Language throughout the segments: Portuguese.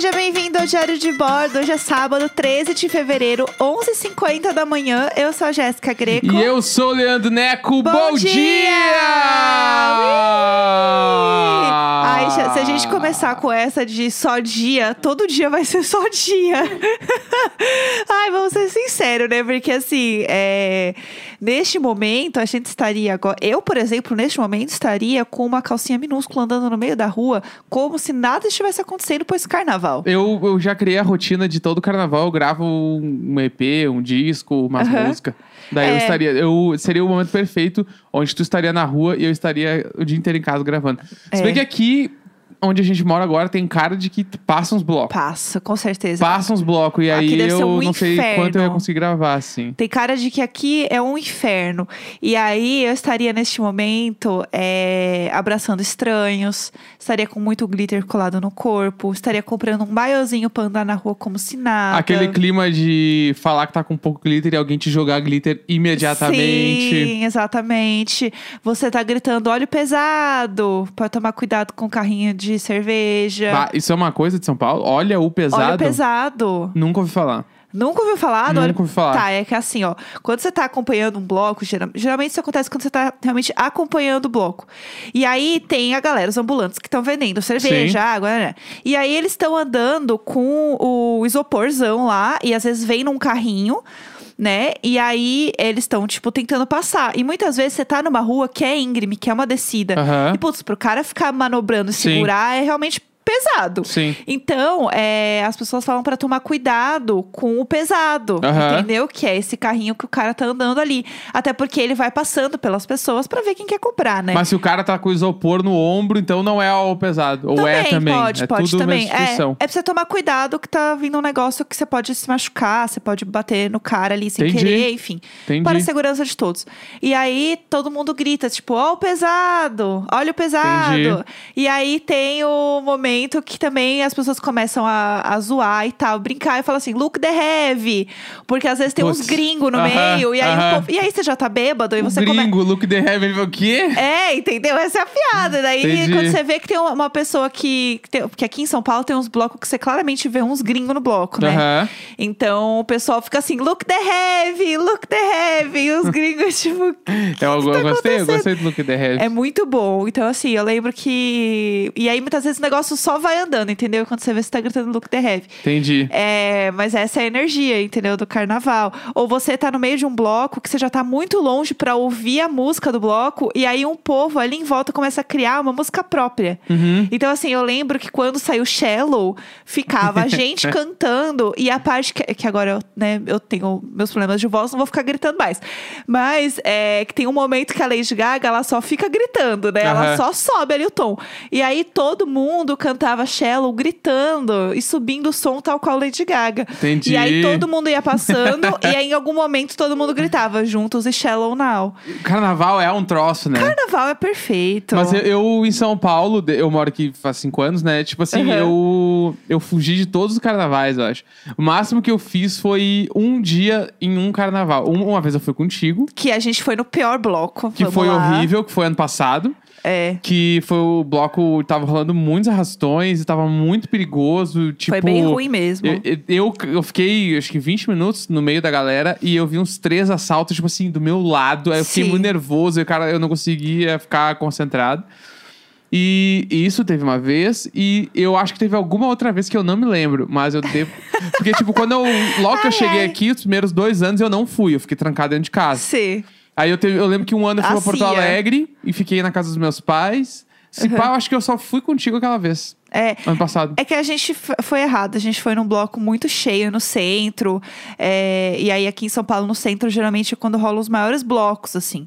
seja bem-vindo ao Diário de Bordo. Hoje é sábado, 13 de fevereiro, 11h50 da manhã. Eu sou a Jéssica Greco. E eu sou o Leandro Neco. Bom Bom, dia! dia! Ai, se a gente começar com essa de só dia, todo dia vai ser só dia. Ai, vamos ser sinceros, né? Porque assim, é, neste momento a gente estaria agora. Eu, por exemplo, neste momento estaria com uma calcinha minúscula andando no meio da rua, como se nada estivesse acontecendo por esse carnaval. Eu, eu já criei a rotina de todo carnaval. Eu gravo um EP, um disco, umas Aham. músicas. Daí É. eu estaria. Eu, seria o momento perfeito onde tu estaria na rua e eu estaria o dia inteiro em casa gravando. Se É. bem que aqui, onde a gente mora agora, tem cara de que passa uns blocos. Passa, com certeza. Passa uns blocos. E Aqui aí eu um não sei inferno. quanto eu ia conseguir gravar, assim. Tem cara de que aqui é um inferno. E aí eu estaria neste momento é, abraçando estranhos, estaria com muito glitter colado no corpo, estaria comprando um maiozinho pra andar na rua como se nada. Aquele clima de falar que tá com pouco glitter e alguém te jogar glitter imediatamente. Sim, exatamente. Você tá gritando óleo pesado, pra tomar cuidado com o carrinho de cerveja. Bah, isso é uma coisa de São Paulo? Olha o pesado. Óleo pesado. Nunca ouvi falar. Nunca ouviu falar Nunca óleo... ouvi falar. Tá, é que assim, ó. Quando você tá acompanhando um bloco, geral- geralmente isso acontece quando você tá realmente acompanhando o bloco. E aí tem a galera, os ambulantes que estão vendendo cerveja, Sim. água, né? E aí eles estão andando com o isoporzão lá e às vezes vem num carrinho. Né? E aí eles estão, tipo, tentando passar. E muitas vezes você tá numa rua que é íngreme, que é uma descida. Aham. E, putz, pro cara ficar manobrando e Sim. segurar é realmente pesado. Sim. Então, é, as pessoas falam pra tomar cuidado com o pesado, Aham. entendeu? Que é esse carrinho que o cara tá andando ali. Até porque ele vai passando pelas pessoas pra ver quem quer comprar, né? Mas se o cara tá com isopor no ombro, então não é o pesado. Ou é também. pode, é pode tudo também. É, é pra você tomar cuidado que tá vindo um negócio que você pode se machucar, você pode bater no cara ali sem Entendi. querer, enfim. Entendi. Para a segurança de todos. E aí todo mundo grita, tipo, ó o pesado, olha o pesado. Entendi. E aí tem o momento que também as pessoas começam a, a zoar e tal, brincar e falar assim, look the heavy. Porque às vezes tem uns gringos no Aham, meio, e aí, o aham. povo- e aí você já tá bêbado e você começa. gringo, look the heaven, o quê? É, entendeu? Essa é a piada. Daí, Entendi. quando você vê que tem uma, pessoa que, que tem- Porque aqui em São Paulo tem uns blocos que você claramente vê uns gringos no bloco, né? Aham. Então o pessoal fica assim, look the heavy, look the heavy. E os gringos, tipo. Eu, eu gostei, eu gostei do look the heaven. É muito bom. Então, assim, eu lembro que. E aí, muitas vezes o negócio só vai andando, entendeu? Quando você vê você tá gritando look the heavy. Entendi. É, mas essa é a energia, entendeu? Do carnaval. Ou você tá no meio de um bloco que você já tá muito longe pra ouvir a música do bloco, e aí um povo ali em volta começa a criar uma música própria. Uhum. Então, assim, eu lembro que quando saiu Shallow, ficava a gente cantando, e a parte que, que agora eu, né, eu tenho meus problemas de voz, não vou ficar gritando mais. Mas é que tem um momento que a Lady Gaga, ela só fica gritando, né? Ela Aham. só sobe ali o tom. E aí todo mundo cantava Shallow gritando e subindo o som tal qual Lady Gaga. Entendi. E aí todo mundo ia passando e aí em algum momento todo mundo gritava juntos e Shallow Now. Carnaval é um troço, né? Carnaval é perfeito. Mas eu, eu, em São Paulo, eu moro aqui faz cinco anos, né? Tipo assim, Aham. eu, eu fugi de todos os carnavais, eu acho. O máximo que eu fiz foi um dia em um carnaval. Um- uma vez eu fui contigo, Que a gente foi no pior bloco. que foi lá. horrível, que foi ano passado. É. Que foi o bloco, tava rolando muitos arrastões e tava muito perigoso. Tipo, Foi bem ruim mesmo. Eu, eu, eu fiquei, acho que 20 minutos no meio da galera e eu vi uns três assaltos, tipo assim, do meu lado. Aí eu fiquei Sim. muito nervoso e, cara, eu não conseguia ficar concentrado. E, e isso teve uma vez, e eu acho que teve alguma outra vez que eu não me lembro, mas eu devo. Porque, tipo, quando eu. Logo que eu Ai, cheguei ai. aqui, os primeiros dois anos eu não fui, eu fiquei trancado dentro de casa. Sim. Aí eu, teve, eu lembro que um ano eu fui pra Porto CIA. Alegre e fiquei na casa dos meus pais. Se pá, eu acho que eu só fui contigo aquela vez, É. ano passado. É que a gente foi errado. A gente foi num bloco muito cheio no centro. é, e aí, aqui em São Paulo, no centro, geralmente é quando rolam os maiores blocos, assim.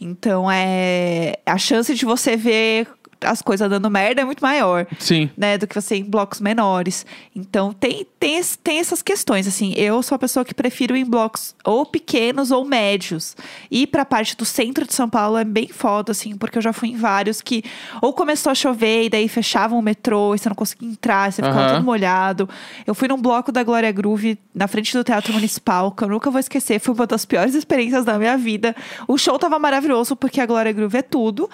Então, é. A chance de você ver as coisas dando merda é muito maior. Sim. né, do que você em blocos menores. Então tem, tem, tem essas questões, assim. Eu sou a pessoa que prefiro ir em blocos ou pequenos ou médios. Ir pra parte do centro de São Paulo é bem foda, assim, porque eu já fui em vários que ou começou a chover e daí fechavam o metrô e você não conseguia entrar, você ficava Aham. todo molhado. Eu fui num bloco da Glória Groove na frente do Teatro Municipal, que eu nunca vou esquecer, foi uma das piores experiências da minha vida. O show tava maravilhoso porque a Glória Groove é tudo.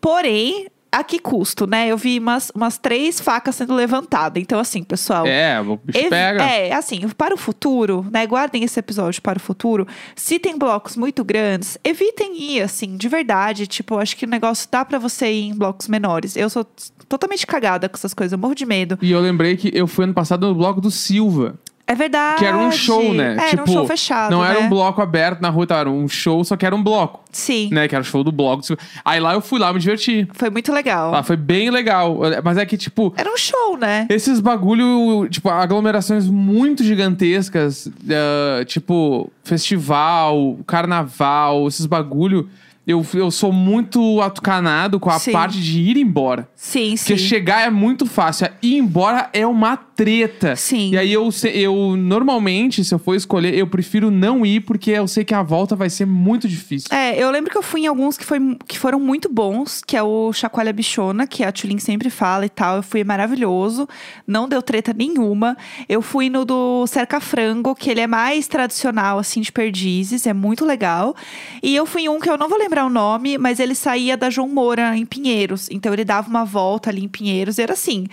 Porém, a que custo, né? Eu vi umas, umas três facas sendo levantadas. Então, assim, pessoal. É, o bicho pega. É, assim, para o futuro, né? Guardem esse episódio para o futuro. Se tem blocos muito grandes, evitem ir, assim, de verdade. Tipo, acho que o negócio dá pra você ir em blocos menores. Eu sou totalmente cagada com essas coisas, eu morro de medo. E eu lembrei que eu fui ano passado no bloco do Silva. É verdade. Que era um show, né? É, tipo, era um show fechado. Não era né? um bloco aberto na rua, tá? era um show, só que era um bloco, Sim. né? Que era o show do bloco. Aí lá eu fui lá me divertir. Foi muito legal. Lá foi bem legal. Mas é que, tipo, Era um show, né? Esses bagulho, tipo, aglomerações muito gigantescas, eh, tipo, festival, carnaval, esses bagulho, eu, eu sou muito atucanado com a Sim. parte de ir embora. Sim, sim. Porque chegar é muito fácil, ir embora é uma treta. Sim. E aí eu, eu normalmente, se eu for escolher, eu prefiro não ir porque eu sei que a volta vai ser muito difícil. É, eu lembro que eu fui em alguns que, foi, que foram muito bons, que é o Chacoalha Bichona, que a Tulin sempre fala e tal. Eu fui maravilhoso, não deu treta nenhuma. Eu fui no do Cerca Frango, que ele é mais tradicional, assim, de perdizes, é muito legal. E eu fui em um que eu não vou lembrar o nome, mas ele saía da João Moura, em Pinheiros. Então ele dava uma volta ali em Pinheiros, e era assim.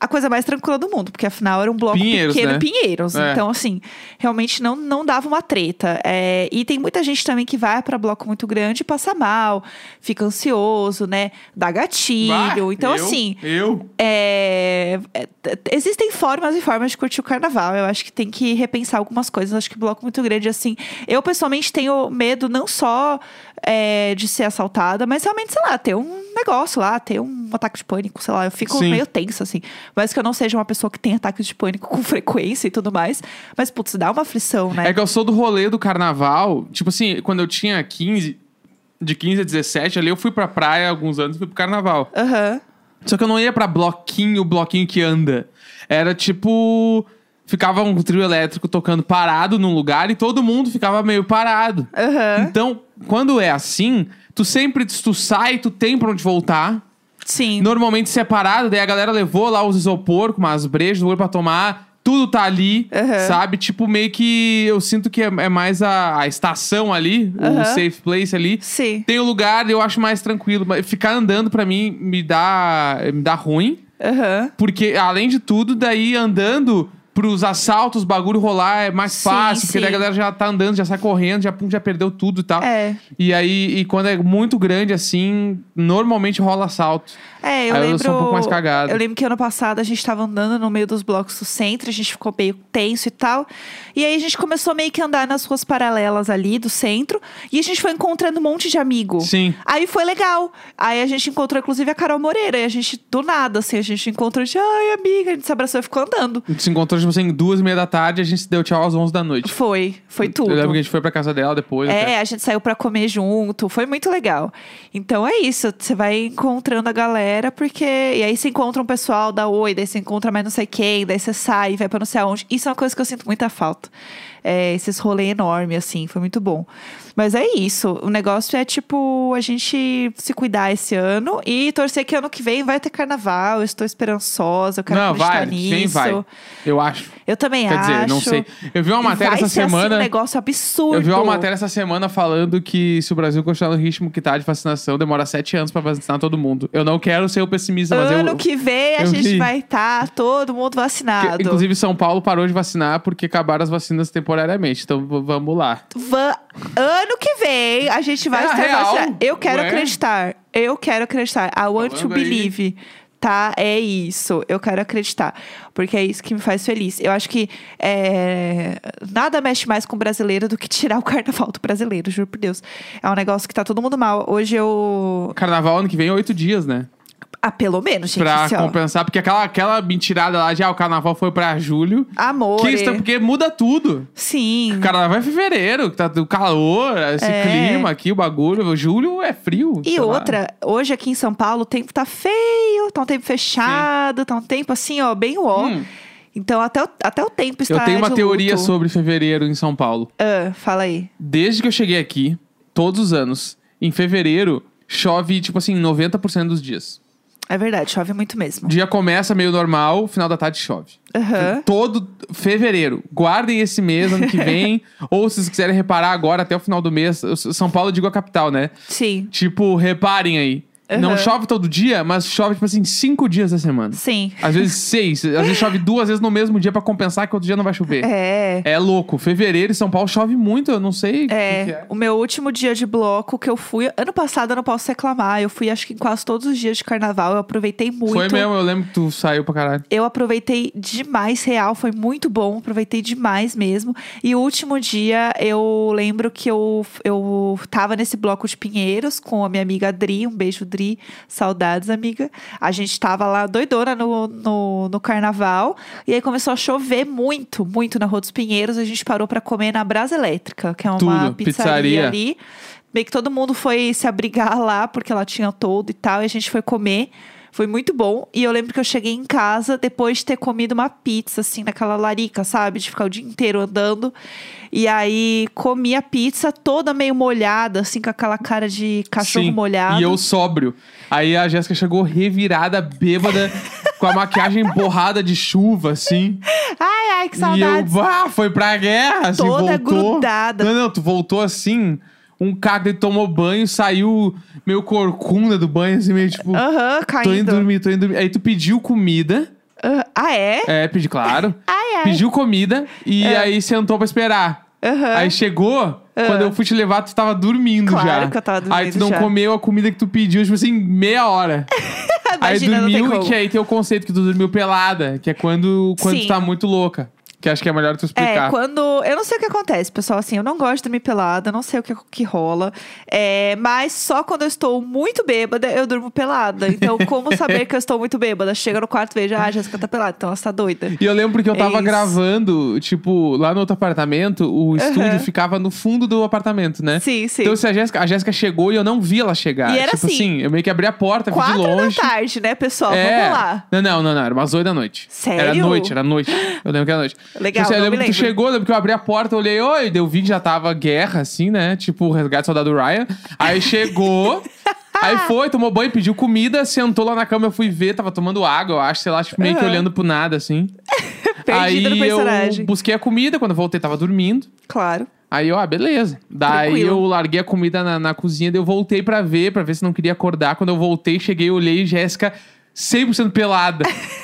A coisa mais tranquila do mundo, porque afinal era um bloco Pinheiros, pequeno né? Pinheiros. É. Então, assim, realmente não, não dava uma treta. É, e tem muita gente também que vai pra bloco muito grande e passa mal, fica ansioso, né? Dá gatilho. Bah, então, eu- assim, Eu. é, é, existem formas e formas de curtir o carnaval. Eu acho que tem que repensar algumas coisas. Acho que bloco muito grande, assim. Eu, pessoalmente, tenho medo não só é, de ser assaltada, mas realmente, sei lá, ter um negócio lá, ter um ataque de pânico, sei lá. Eu fico Sim. meio tensa, assim. Mas que eu não seja uma pessoa que tem ataques de pânico com frequência e tudo mais. Mas, putz, dá uma aflição, né? É que eu sou do rolê do carnaval. Tipo assim, quando eu tinha 15, de 15 a 17, ali eu fui pra praia alguns anos e fui pro carnaval. Aham. Só que eu não ia pra bloquinho, bloquinho que anda. Era tipo. Ficava um trio elétrico tocando parado num lugar e todo mundo ficava meio parado. Aham. Então, quando é assim, tu sempre tu sai, tu tem pra onde voltar. Sim. Normalmente separado, daí a galera levou lá os isopor com umas brejas pra tomar. Tudo tá ali, Aham. sabe? Tipo, meio que eu sinto que é, é mais a, a estação ali, o Aham. safe place ali. Sim. Tem o lugar, eu acho mais tranquilo. Mas ficar andando pra mim me dá, me dá ruim. Aham. Porque, além de tudo, daí andando pros assaltos, bagulho rolar é mais Sim, fácil. Porque daí a galera já tá andando, já sai correndo, já, pum, já perdeu tudo e tal. É. E aí, e quando é muito grande assim, normalmente rola assalto. É, eu Aí eu lembro. sou um pouco mais cagado. Eu lembro que ano passado a gente tava andando no meio dos blocos do centro, a gente ficou meio tenso e tal. E aí a gente começou meio que andar nas ruas paralelas ali do centro. E a gente foi encontrando um monte de amigo. Sim. Aí foi legal. Aí a gente encontrou, inclusive, a Carol Moreira. E a gente, do nada, assim, a gente encontrou, a gente, ai, amiga, a gente se abraçou e ficou andando. A gente se encontrou, tipo assim, duas e meia da tarde a gente se deu tchau às 11 da noite. Foi, foi tudo. Eu lembro que a gente foi pra casa dela depois. até. É, a gente saiu pra comer junto, foi muito legal. Então é isso, você vai encontrando a galera, porque. E aí você encontra um pessoal, dá oi, daí você encontra mais não sei quem, daí você sai, vai pra não sei aonde. Isso é uma coisa que eu sinto muita falta. É, esses rolês enormes, assim, foi muito bom. Mas é isso, o negócio é tipo a gente se cuidar esse ano e torcer que ano que vem vai ter carnaval. Eu estou esperançosa, eu quero Não, acreditar vai, nisso. quem vai? Eu acho. Eu também Quer acho. dizer, não sei. Eu vi uma matéria vai essa ser, assim, semana. um negócio absurdo. Eu vi uma matéria essa semana falando que se o Brasil continuar no ritmo que tá de vacinação, demora sete anos pra vacinar todo mundo. Eu não quero ser o pessimista, mas ano eu. que vem a gente vi. vai estar todo mundo que- vacinado. inclusive, São Paulo parou de vacinar porque acabaram as vacinas temporariamente. Então vamos lá. Va- ano que vem a gente vai É estar real. Eu quero ué. acreditar. Eu quero acreditar. I want to Falando aí. believe. Tá, é isso. Eu quero acreditar. Porque é isso que me faz feliz. Eu acho que é, nada mexe mais com o brasileiro do que tirar o carnaval do brasileiro, juro por Deus. É um negócio que tá todo mundo mal. Hoje eu. Carnaval ano que vem é oito dias, né? Ah, pelo menos, gente. Pra assim, compensar, porque aquela, aquela mentirada lá de ah, o carnaval foi pra julho. Amor. Que isso, porque muda tudo. Sim. O carnaval é fevereiro, que tá do calor, esse É. clima aqui, o bagulho. Julho é frio. E sei lá. outra, hoje aqui em São Paulo o tempo tá feio, tá um tempo fechado, tá um tempo assim, ó, bem ó. Hum. Então até o, até o tempo está Eu tenho uma teoria luto. sobre fevereiro em São Paulo. Ah, fala aí. Desde que eu cheguei aqui, todos os anos, em fevereiro, chove, tipo assim, 90% dos dias. É verdade, chove muito mesmo. Dia começa meio normal, final da tarde chove. Aham. Todo fevereiro. Guardem esse mês ano que vem. ou se vocês quiserem reparar agora até o final do mês. São Paulo, eu digo a capital, né? Sim. Tipo, reparem aí. Não Aham. chove todo dia, mas chove, tipo assim, cinco dias da semana. Sim. Às vezes seis. Às vezes chove duas vezes no mesmo dia pra compensar que outro dia não vai chover. É. É louco. Fevereiro em São Paulo chove muito, eu não sei. o que É, que é. o meu último dia de bloco que eu fui. Ano passado eu não posso reclamar. Eu fui, acho que em quase todos os dias de carnaval. Eu aproveitei muito. Foi mesmo, eu lembro que tu saiu pra caralho. Eu aproveitei demais, real, foi muito bom, aproveitei demais mesmo. E o último dia, eu lembro que eu, eu tava nesse bloco de Pinheiros com a minha amiga Dri, um beijo, Dri, saudades, amiga. A gente tava lá doidona no, no, no carnaval, e aí começou a chover muito, muito na Rua dos Pinheiros. A gente parou pra comer na Brasa Elétrica, que é uma Tudo, pizzaria, pizzaria. ali. Meio que todo mundo foi se abrigar lá, porque ela tinha todo e tal, e a gente foi comer. Foi muito bom. E eu lembro que eu cheguei em casa depois de ter comido uma pizza, assim, naquela larica, sabe? De ficar o dia inteiro andando. E aí comi a pizza toda meio molhada, assim, com aquela cara de cachorro Sim, molhado. E eu sóbrio. Aí a Jéssica chegou revirada, bêbada, com a maquiagem borrada de chuva, assim. Ai, ai, que E eu, bah, foi pra guerra, assim, Toda voltou. grudada. Não, não, tu voltou assim, um cara que tomou banho, saiu meio corcunda do banho, assim, meio tipo, Aham, tô indo caindo. dormir, tô indo dormir. Aí tu pediu comida, Ah, ah, é? é, pedi, claro. Ai, ai. Pediu comida e É. aí sentou pra esperar. Aham. Aí chegou, quando eu fui te levar, tu tava dormindo Claro já. que eu tava Aí tu dormindo não já. comeu a comida que tu pediu, tipo assim, meia hora. aí Imagina, tem dormiu, como. que aí tem o conceito que tu dormiu pelada, que é quando, quando Sim. tu tá muito louca. Que acho que é melhor tu explicar. É, quando. Eu não sei o que acontece, pessoal. Assim, eu não gosto de dormir pelada, não sei o que, que rola. É, mas só quando eu estou muito bêbada, eu durmo pelada. Então, como saber que eu estou muito bêbada? Chega no quarto e vejo, ah, a Jéssica tá pelada, então ela está doida. E eu lembro que eu tava É gravando, tipo, lá no outro apartamento, o estúdio ficava no fundo do apartamento, né? Sim, sim. Então se a Jéssica, a Jéssica chegou e eu não vi ela chegar. E era tipo assim, eu meio que abri a porta, vi de longe. da tarde, né, pessoal? É. Vamos lá. Não, não, não, não. Era umas oito da noite. Sério? Era noite, era noite. Eu lembro que era noite. Legal, Tipo assim, eu não lembro que tu lembro. chegou, lembro que eu abri a porta, olhei, oi, deu vi que já tava guerra, assim, né? Tipo, o resgate do soldado Ryan. Aí chegou. Aí foi, tomou banho, pediu comida, sentou lá na cama, eu fui ver, tava tomando água, eu acho, sei lá, tipo, meio que Aham. olhando pro nada, assim. Perdida Aí eu busquei a comida, quando eu voltei tava dormindo. Claro. Aí eu, ah, beleza. Daí Tranquilo. eu larguei a comida na, na cozinha, daí eu voltei pra ver, pra ver se não queria acordar. Quando eu voltei, cheguei, olhei, Jéssica 100% pelada.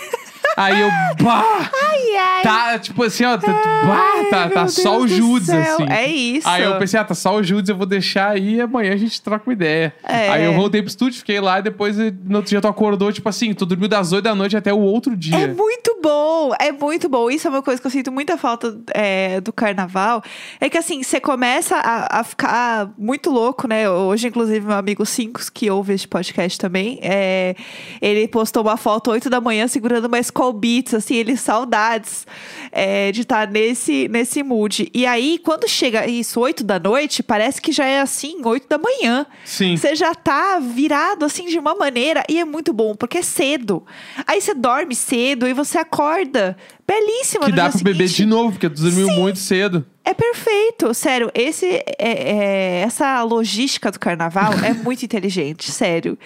Aí eu, bah! Ai, ai. Tá, tipo assim, ó, tá, bah, tá, Ai, tá só o Deus do Judas, assim. É isso. Aí eu pensei, ah, tá só o Judas, eu vou deixar aí e amanhã a gente troca uma ideia. É. Aí eu voltei pro estúdio, fiquei lá e depois no outro dia tu acordou, tipo assim, tu dormiu das 8 da noite até o outro dia. É muito bom, é muito bom. Isso é uma coisa que eu sinto muita falta é, do carnaval. É que assim, você começa a, a ficar muito louco, né? Hoje, inclusive, meu amigo Cinco, que ouve este podcast também, é, ele postou uma foto 8 da manhã segurando uma Skull Beats, assim, ele saudades é, de estar nesse, nesse mood. E aí, quando chega isso, 8 da noite, parece que já é assim, 8 da manhã. Sim. Você já tá virado assim de uma maneira e é muito bom, porque é cedo. Aí você dorme cedo e você acorda belíssima Que no dá dia pra beber seguinte. de novo, porque tu dormiu muito cedo. É perfeito, sério. Esse, é- é- essa logística do carnaval é muito inteligente, sério.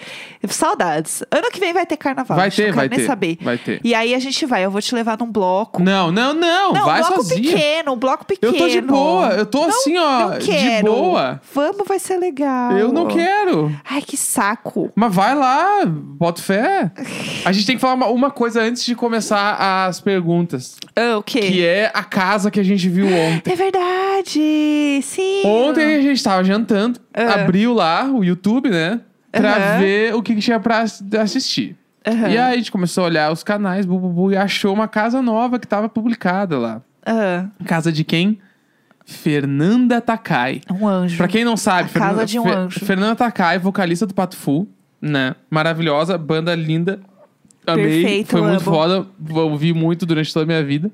Saudades. Ano que vem vai ter carnaval. Vai ter, não vai quero nem ter, saber. vai ter. E aí a gente vai. Eu vou te levar num bloco. Não, não, não, Não, vai um bloco sozinha. pequeno, um bloco Eu pequeno. tô de boa, eu tô assim, ó, não de quero. boa. Vamos, vai ser legal. Eu não quero. Ai, que saco. Mas vai lá, bota fé. A gente tem que falar uma, uma coisa antes de começar as perguntas. Ah, o quê? Que é a casa que a gente viu ontem. É verdade! Sim! Ontem a gente tava jantando, Ah. abriu lá o YouTube, né? Pra Aham. ver o que, que tinha pra ass- assistir. Aham. E aí a gente começou a olhar os canais, bu, bu, bu, e achou uma casa nova que tava publicada lá. Ah, Casa de quem? Fernanda Takai. um anjo. Pra quem não sabe, A casa de um anjo. Fernanda Takai, vocalista do Pato Fu, né? Maravilhosa, banda linda. Amei, Perfeito, foi muito amo. foda, ouvi muito durante toda a minha vida.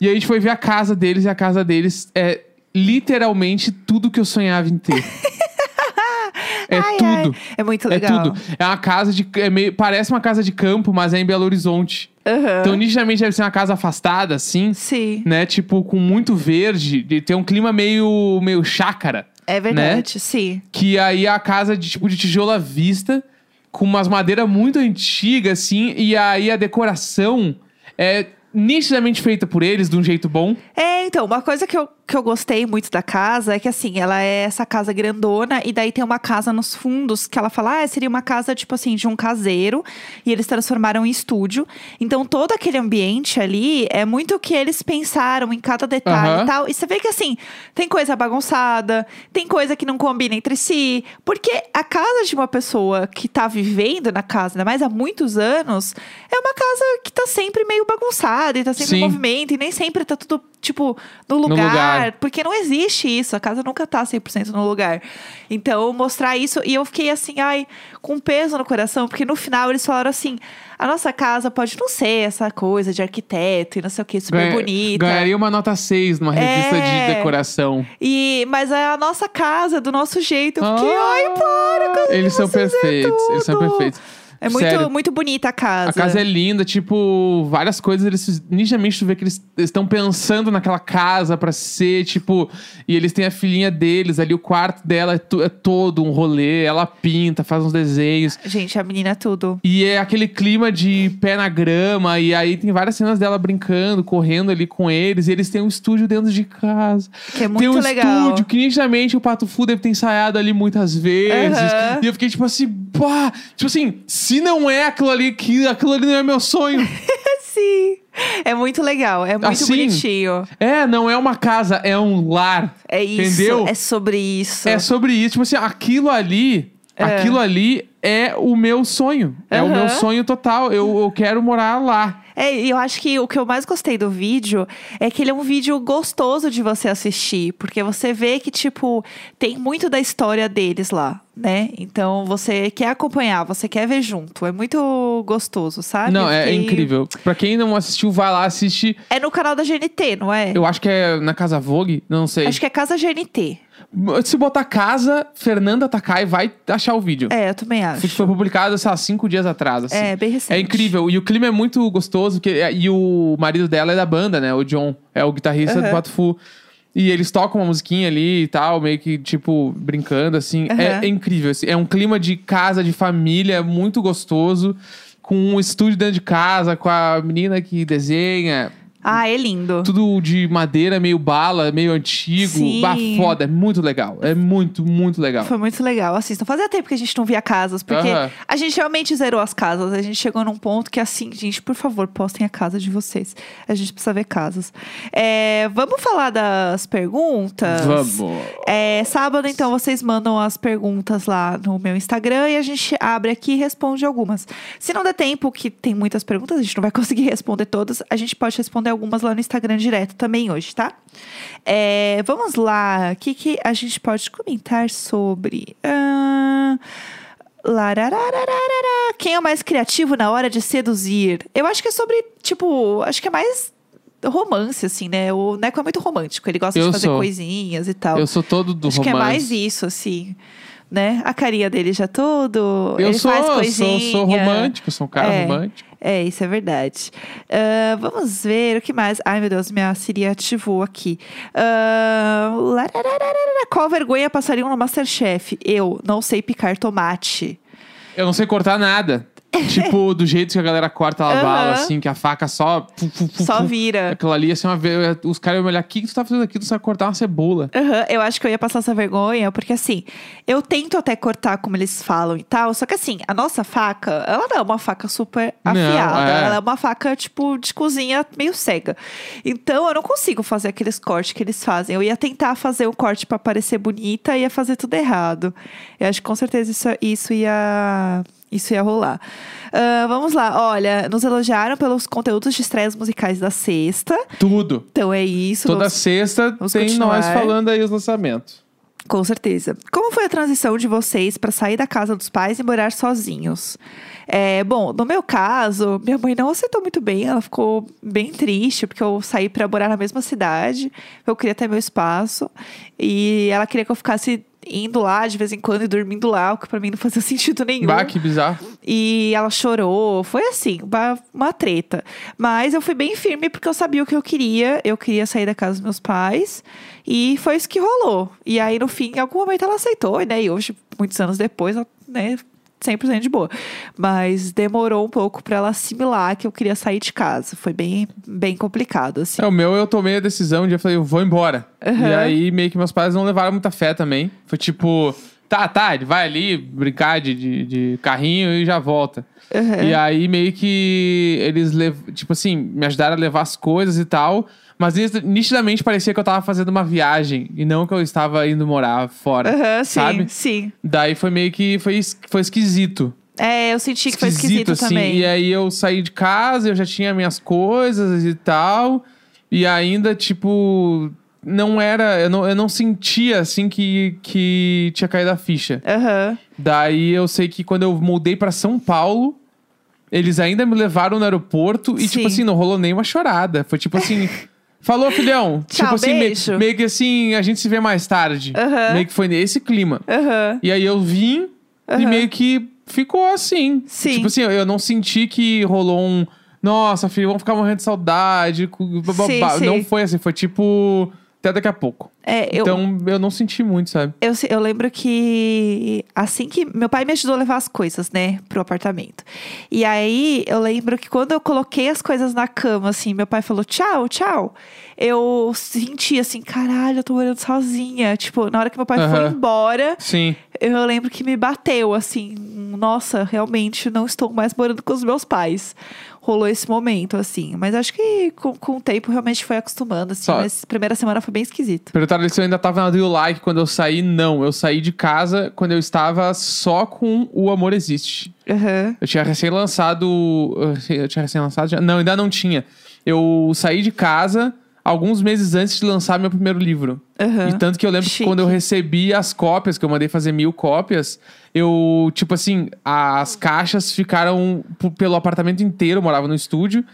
E aí a gente foi ver a casa deles e a casa deles é literalmente tudo que eu sonhava em ter. é Ai, tudo. ai, É muito É legal. tudo. É uma casa de. É meio, parece uma casa de campo, mas é em Belo Horizonte. Aham. Então, nitidamente deve ser uma casa afastada, assim, Sim, né? Tipo, com muito verde. De ter um clima meio, meio chácara. é verdade, sim. Que aí é a casa de tipo de tijolo à vista, com umas madeiras muito antigas, assim, e aí a decoração é nitidamente feita por eles, de um jeito bom. É, então, uma coisa que eu que eu gostei muito da casa é que, assim, ela é essa casa grandona e daí tem uma casa nos fundos que ela fala, ah, seria uma casa, tipo assim, de um caseiro e eles transformaram em estúdio. Então, todo aquele ambiente ali é muito o que eles pensaram em cada detalhe Aham. e tal. E você vê que, assim, tem coisa bagunçada, tem coisa que não combina entre si. Porque a casa de uma pessoa que tá vivendo na casa, ainda mais há muitos anos, é uma casa que tá sempre meio bagunçada e tá sempre Sim. em movimento e nem sempre tá tudo, tipo, no lugar, lugar. Porque não existe isso. A casa nunca tá 100% no lugar. Então, mostrar isso. E eu fiquei assim, ai, com peso no coração, porque no final eles falaram assim: a nossa casa pode não ser essa coisa de arquiteto e não sei o que, super Ganha- bonita. Ganharia uma nota 6 numa revista É. de decoração. E, mas é a nossa casa, do nosso jeito. Eu fiquei, Ah, ai, para, Eles são perfeitos. Eles são tudo." perfeitos. É muito, Sério. muito bonita a casa. A casa é linda, tipo, várias coisas, eles nitidamente tu vê que eles estão pensando naquela casa pra ser, tipo, e eles têm a filhinha deles ali, o quarto dela é, to- é todo um rolê, ela pinta, faz uns desenhos. Gente, a menina é tudo. E é aquele clima de pé na grama, e aí tem várias cenas dela brincando, correndo ali com eles, e eles têm um estúdio dentro de casa. Que é muito tem um legal. estúdio que nitidamente o Pato Fu deve ter ensaiado ali muitas vezes. Aham. E eu fiquei tipo assim, pá! Tipo assim, se não é aquilo ali, que aquilo ali não é meu sonho. Sim. É muito legal, é muito Assim, bonitinho. é, não é uma casa, é um lar. É isso, Entendeu? é sobre isso. É sobre isso. Tipo assim, aquilo ali, É. aquilo ali é o meu sonho. É o meu sonho total. Eu, eu quero morar lá. É, e eu acho que o que eu mais gostei do vídeo é que ele é um vídeo gostoso de você assistir, porque você vê que, tipo, tem muito da história deles lá, né? Então você quer acompanhar, você quer ver junto. É muito gostoso, sabe? Não, é incrível. Pra quem não assistiu, vai lá assistir. É no canal da GNT, não é? Eu acho que é na Casa Vogue, não sei. Acho que é Casa GNT. Se botar casa, Fernanda Takai vai achar o vídeo. É, eu também acho. Foi publicado, sei lá, cinco dias atrás. assim. É, bem recente. É incrível. E o clima é muito gostoso. Que, e o marido dela é da banda, né? O John. É o guitarrista do Aham. Pato Fu. E eles tocam uma musiquinha ali e tal, meio que, tipo, brincando, assim. É, Aham. é incrível. assim. É um clima de casa, de família, muito gostoso. Com um estúdio dentro de casa, com a menina que desenha. Ah, é lindo. Tudo de madeira, meio bala, meio antigo. Sim. Bah, foda. É muito legal. É muito, muito legal. Foi muito legal. Assistam. Fazia tempo que a gente não via casas, porque Aham. a gente realmente zerou as casas. A gente chegou num ponto que, assim, gente, por favor, postem a casa de vocês. A gente precisa ver casas. É, vamos falar das perguntas? Vamos. É, sábado, então, vocês mandam as perguntas lá no meu Instagram e a gente abre aqui e responde algumas. Se não der tempo, que tem muitas perguntas, a gente não vai conseguir responder todas, a gente pode responder algumas lá no Instagram direto também hoje, tá? É, vamos lá, o que, que a gente pode comentar sobre? Ah. Quem é o mais criativo na hora de seduzir? Eu acho que é sobre, tipo, acho que é mais romance, assim, né? O Neco é muito romântico, ele gosta Eu de fazer sou. coisinhas e tal. Eu sou todo do Acho romance. que é mais isso, assim. Né? A carinha dele já todo. Eu sou, sou, sou romântico, sou um cara É. romântico. É, isso é verdade. Ah, vamos ver o que mais. Ai, meu Deus, minha Siri ativou aqui. Lararararara. qual vergonha passariam no Masterchef? Eu não sei picar tomate. Eu não sei cortar nada. Tipo, do jeito que a galera corta a bala, Aham. assim, que a faca só. fu, fu, fu, Só fu. vira. Aquilo ali, assim, uma vez, os caras iam me olhar, o que, que tu tá fazendo aqui? Tu sabe cortar uma cebola. Aham, eu acho que eu ia passar essa vergonha, porque assim, eu tento até cortar como eles falam e tal, só que assim, a nossa faca, ela não é uma faca super Não, afiada, é. ela é uma faca, tipo, de cozinha meio cega. Então, eu não consigo fazer aqueles cortes que eles fazem. Eu ia tentar fazer um corte pra parecer bonita e ia fazer tudo errado. Eu acho que com certeza isso, isso ia. Isso ia rolar. Ah, vamos lá, olha, nos elogiaram pelos conteúdos de estreias musicais da sexta. Tudo. Então é isso. Toda vamos- sexta vamos tem continuar. nós falando aí os lançamentos. Com certeza. Como foi a transição de vocês para sair da casa dos pais e morar sozinhos? É, bom, no meu caso, minha mãe não aceitou muito bem, ela ficou bem triste porque eu saí para morar na mesma cidade, eu queria ter meu espaço e ela queria que eu ficasse indo lá de vez em quando e dormindo lá, o que para mim não fazia sentido nenhum. Bah, que bizarro. E ela chorou. Foi assim, uma, uma treta. Mas eu fui bem firme porque eu sabia o que eu queria. Eu queria sair da casa dos meus pais. E foi isso que rolou. E aí, no fim, em algum momento ela aceitou, né? E hoje, muitos anos depois, ela, né? 100% de boa. Mas demorou um pouco pra ela assimilar que eu queria sair de casa. Foi bem, bem complicado, assim. É, o meu eu tomei a decisão de eu falei, eu vou embora. Uhum. E aí meio que meus pais não levaram muita fé também. Foi tipo, tá, tá, ele vai ali brincar de, de, de carrinho e já volta. Uhum. E aí meio que eles, tipo assim, me ajudaram a levar as coisas e tal. Mas nitidamente parecia que eu tava fazendo uma viagem e não que eu estava indo morar fora, Aham, sim, sabe? sim. Daí foi meio que, foi, foi esquisito. É, eu senti que foi esquisito assim. também. E aí eu saí de casa, eu já tinha minhas coisas e tal. E ainda, tipo, não era. Eu não, eu não sentia assim que, que tinha caído a ficha. Aham. Daí eu sei que quando eu mudei pra São Paulo, eles ainda me levaram no aeroporto e, Sim. tipo assim, não rolou nem uma chorada. Foi tipo assim. Falou, filhão. Tchau, tipo assim, me- beijo. meio que assim, a gente se vê mais tarde. Meio que foi nesse clima. E aí eu vim e meio que ficou assim. Sim. Tipo assim, eu não senti que rolou um. Nossa, filho, vamos ficar morrendo de saudade. cu- bababá." Sim, sim. Não foi assim, foi tipo. Até daqui a pouco. É, eu, Então eu não senti muito, sabe? Eu, eu lembro que assim que meu pai me ajudou a levar as coisas, né, pro apartamento. E aí eu lembro que quando eu coloquei as coisas na cama, assim, meu pai falou tchau, tchau. Eu senti assim, caralho, eu tô morando sozinha. Tipo, na hora que meu pai foi Aham. embora, Sim. eu lembro que me bateu assim, nossa, realmente não estou mais morando com os meus pais. Rolou esse momento, assim. Mas acho que com, com o tempo realmente foi acostumando, assim. Só- Mas primeira semana foi bem esquisito. Perguntaram se eu ainda tava na Do You Like quando eu saí. Não, eu saí de casa quando eu estava só com O Amor Existe. Aham. Eu tinha recém-lançado. Eu tinha recém-lançado? já? Não, ainda não tinha. Eu saí de casa alguns meses antes de lançar meu primeiro livro. Aham. E tanto que eu lembro Chique. que quando eu recebi as cópias, que eu mandei fazer mil cópias, eu, tipo assim, as caixas ficaram pelo apartamento inteiro, eu morava no estúdio.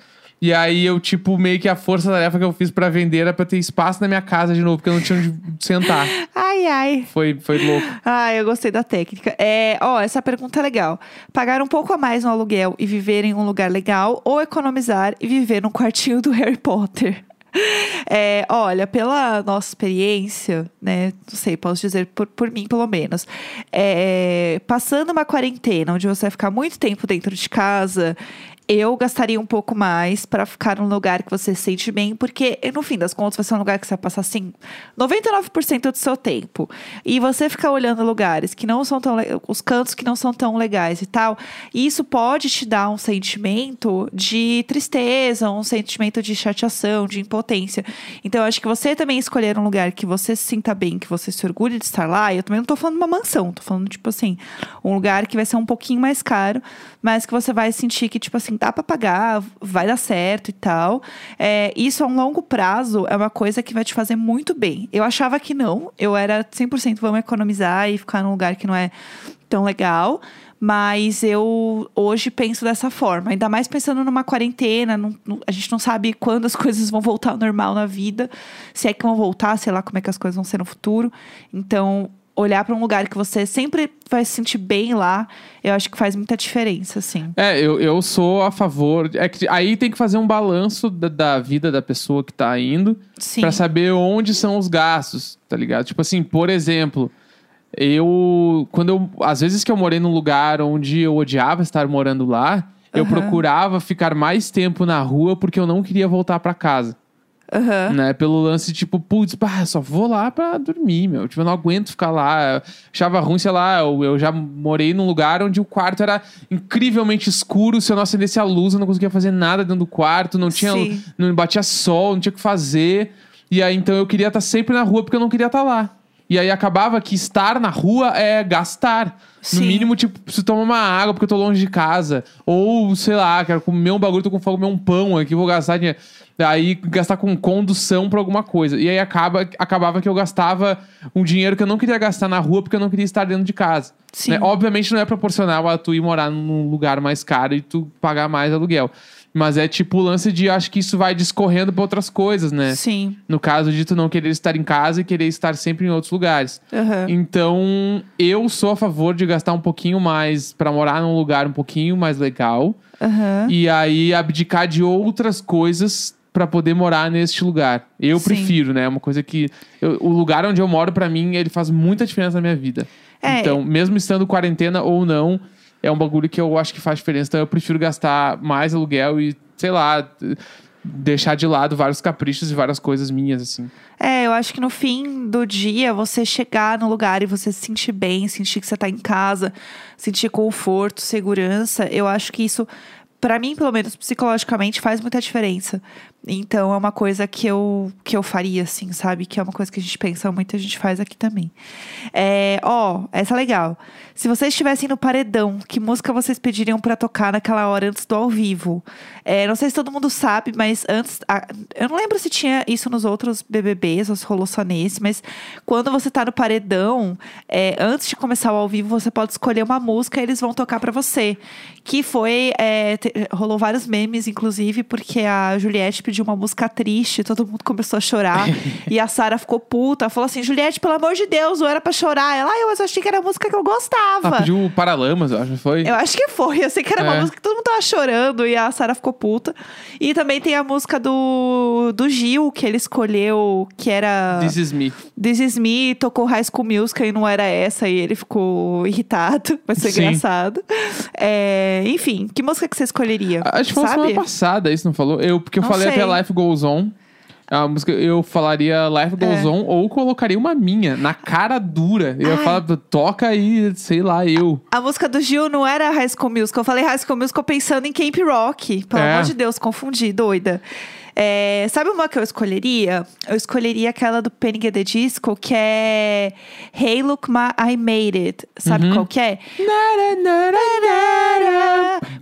E aí eu, tipo, meio que a força-tarefa que eu fiz pra vender era pra ter espaço na minha casa de novo, porque eu não tinha onde sentar. Ai, ai. Foi, foi louco. Ah, eu gostei da técnica. É, ó, essa pergunta é legal. Pagar um pouco a mais no aluguel e viver em um lugar legal ou economizar e viver num quartinho do Harry Potter? É, olha, pela nossa experiência, né? Não sei, posso dizer por, por mim, pelo menos. É, passando uma quarentena onde você vai ficar muito tempo dentro de casa, eu gastaria um pouco mais para ficar num lugar que você se sente bem, porque no fim das contas vai ser um lugar que você vai passar assim 99% do seu tempo. E você ficar olhando lugares que não são tão os cantos que não são tão legais e tal, e isso pode te dar um sentimento de tristeza, um sentimento de chateação, de impotência. Então eu acho que você também escolher um lugar que você se sinta bem, que você se orgulhe de estar lá, e eu também não tô falando uma mansão, tô falando tipo assim, um lugar que vai ser um pouquinho mais caro, mas que você vai sentir que tipo assim, dá pra pagar, vai dar certo e tal. É, isso a um longo prazo é uma coisa que vai te fazer muito bem. Eu achava que não, eu era 100% vamos economizar e ficar num lugar que não é tão legal. Mas eu hoje penso dessa forma, ainda mais pensando numa quarentena, não- não- a gente não sabe quando as coisas vão voltar ao normal na vida, se é que vão voltar, sei lá como é que as coisas vão ser no futuro. Então, olhar para um lugar que você sempre vai se sentir bem lá, eu acho que faz muita diferença, assim. É, eu, eu sou a favor. É que aí tem que fazer um balanço da, da vida da pessoa que tá indo. Pra saber onde são os gastos, tá ligado? Tipo assim, por exemplo, eu. Quando eu. Às vezes que eu morei num lugar onde eu odiava estar morando lá, eu procurava ficar mais tempo na rua porque eu não queria voltar pra casa. Aham. Né? Pelo lance, tipo, putz, pá, só vou lá pra dormir, meu. Tipo, eu não aguento ficar lá. Eu achava ruim, sei lá, eu, eu já morei num lugar onde o quarto era incrivelmente escuro. Se eu não acendesse a luz, eu não conseguia fazer nada dentro do quarto. Não tinha. Sim. Não batia sol, não tinha o que fazer. E aí, então, eu queria estar sempre na rua porque eu não queria estar lá. E aí acabava que estar na rua é gastar. Sim. No mínimo, tipo, preciso tomar uma água porque eu tô longe de casa. Ou, sei lá, quero comer um bagulho, tô com fome, comer um pão aqui, vou gastar dinheiro. Aí gastar com condução pra alguma coisa. E aí acaba, acabava que eu gastava um dinheiro que eu não queria gastar na rua porque eu não queria estar dentro de casa. Sim. né? Obviamente não é proporcional a tu ir morar num lugar mais caro e tu pagar mais aluguel. Mas é tipo o lance de acho que isso vai discorrendo pra outras coisas, né? Sim. No caso de tu não querer estar em casa e querer estar sempre em outros lugares. Aham. Então, eu sou a favor de gastar um pouquinho mais pra morar num lugar um pouquinho mais legal Aham. e aí abdicar de outras coisas pra poder morar neste lugar. Eu Sim. prefiro, né? É uma coisa que eu- o lugar onde eu moro pra mim, ele faz muita diferença na minha vida. É. Então, mesmo estando quarentena ou não, é um bagulho que eu acho que faz diferença. Então eu prefiro gastar mais aluguel e, sei lá, deixar de lado vários caprichos e várias coisas minhas, assim. É, eu acho que no fim do dia, você chegar no lugar e você se sentir bem, sentir que você tá em casa, sentir conforto, segurança, eu acho que isso, pra mim, pelo menos psicologicamente, faz muita diferença. Então é uma coisa que eu, que eu faria, assim, sabe? Que é uma coisa que a gente pensa muito e a gente faz aqui também. É, ó, essa é legal. Se vocês estivessem no paredão, que música vocês pediriam pra tocar naquela hora antes do ao vivo? É, não sei se todo mundo sabe, mas antes. a- eu não lembro se tinha isso nos outros BBBs ou se rolou só nesse, mas quando você tá no paredão, é, antes de começar o ao vivo, você pode escolher uma música e eles vão tocar pra você. Que foi. é, te- rolou vários memes, inclusive, porque a Juliette pediu uma música triste, todo mundo começou a chorar. e a Sara ficou puta, falou assim: Juliette, pelo amor de Deus, não era pra chorar. Ela, ah, eu mas eu achei que era a música que eu gostava. Ela pediu Paralamas, eu acho que foi. Eu acho que foi. Eu sei que era uma É. música que todo mundo tava chorando e a Sara ficou puta. E também tem a música do, do Gil, que ele escolheu, que era This is me. This Is Me, tocou High School Musical e não era essa, e ele ficou irritado. Mas foi Sim. engraçado. É, enfim, que música que você escolheria? Acho que foi semana passada, isso não falou? Eu, porque eu Não falei sei. até Life Goes On. A música, eu falaria Life Goes É. On ou colocaria uma minha, na cara dura. Eu falar, toca aí, sei lá, eu. A música do Gil não era High School Musical. Eu falei High School Musical pensando em Camp Rock. Pelo É. amor de Deus, confundi, doida. É, sabe uma que eu escolheria? Eu escolheria aquela do Penny Get the Disco, que é Hey Look Ma, I Made It. Sabe Uhum. qual que é?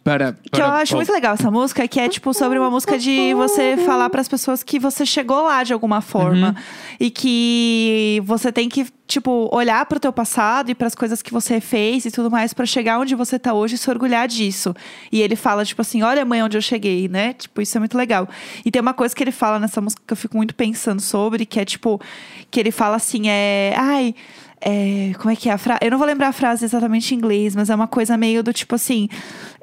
Para, Que eu acho muito legal essa música, que é tipo sobre uma música de você falar para as pessoas que você chegou lá de alguma forma e que você tem que tipo olhar pro teu passado e para as coisas que você fez e tudo mais pra chegar onde você tá hoje e se orgulhar disso. E ele fala tipo assim, olha mãe onde eu cheguei, né? Tipo, isso é muito legal. E tem uma coisa que ele fala nessa música que eu fico muito pensando sobre, que é tipo que ele fala assim, é, ai, é, como é que é a frase? Eu não vou lembrar a frase exatamente em inglês, mas é uma coisa meio do tipo assim: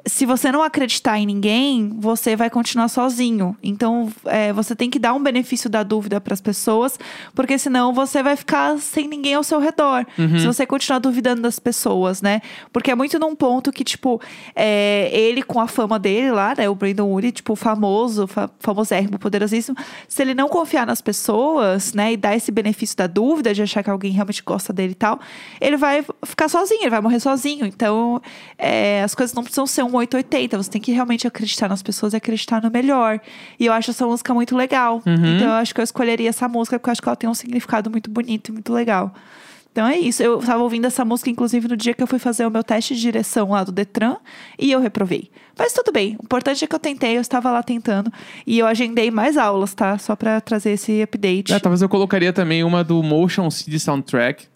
se você não acreditar em ninguém, você vai continuar sozinho. Então, é, você tem que dar um benefício da dúvida para as pessoas, porque senão você vai ficar sem ninguém ao seu redor. Se você continuar duvidando das pessoas, né? Porque é muito num ponto que, tipo, é, ele com a fama dele lá, né? O Brandon Woody, tipo, famoso, fa famosérrimo, poderosíssimo. Se ele não confiar nas pessoas, né? E dar esse benefício da dúvida, de achar que alguém realmente gosta dele e tal, ele vai ficar sozinho, ele vai morrer sozinho. Então, é, as coisas não precisam ser um 880. Você tem que realmente acreditar nas pessoas e acreditar no melhor. E eu acho essa música muito legal. Então, eu acho que eu escolheria essa música porque eu acho que ela tem um significado muito bonito e muito legal. Então é isso. Eu tava ouvindo essa música, inclusive, no dia que eu fui fazer o meu teste de direção lá do Detran e eu reprovei. Mas tudo bem. O importante é que eu tentei, eu estava lá tentando. E eu agendei mais aulas, tá? Só pra trazer esse update. É, talvez eu colocaria também uma do Motion City Soundtrack,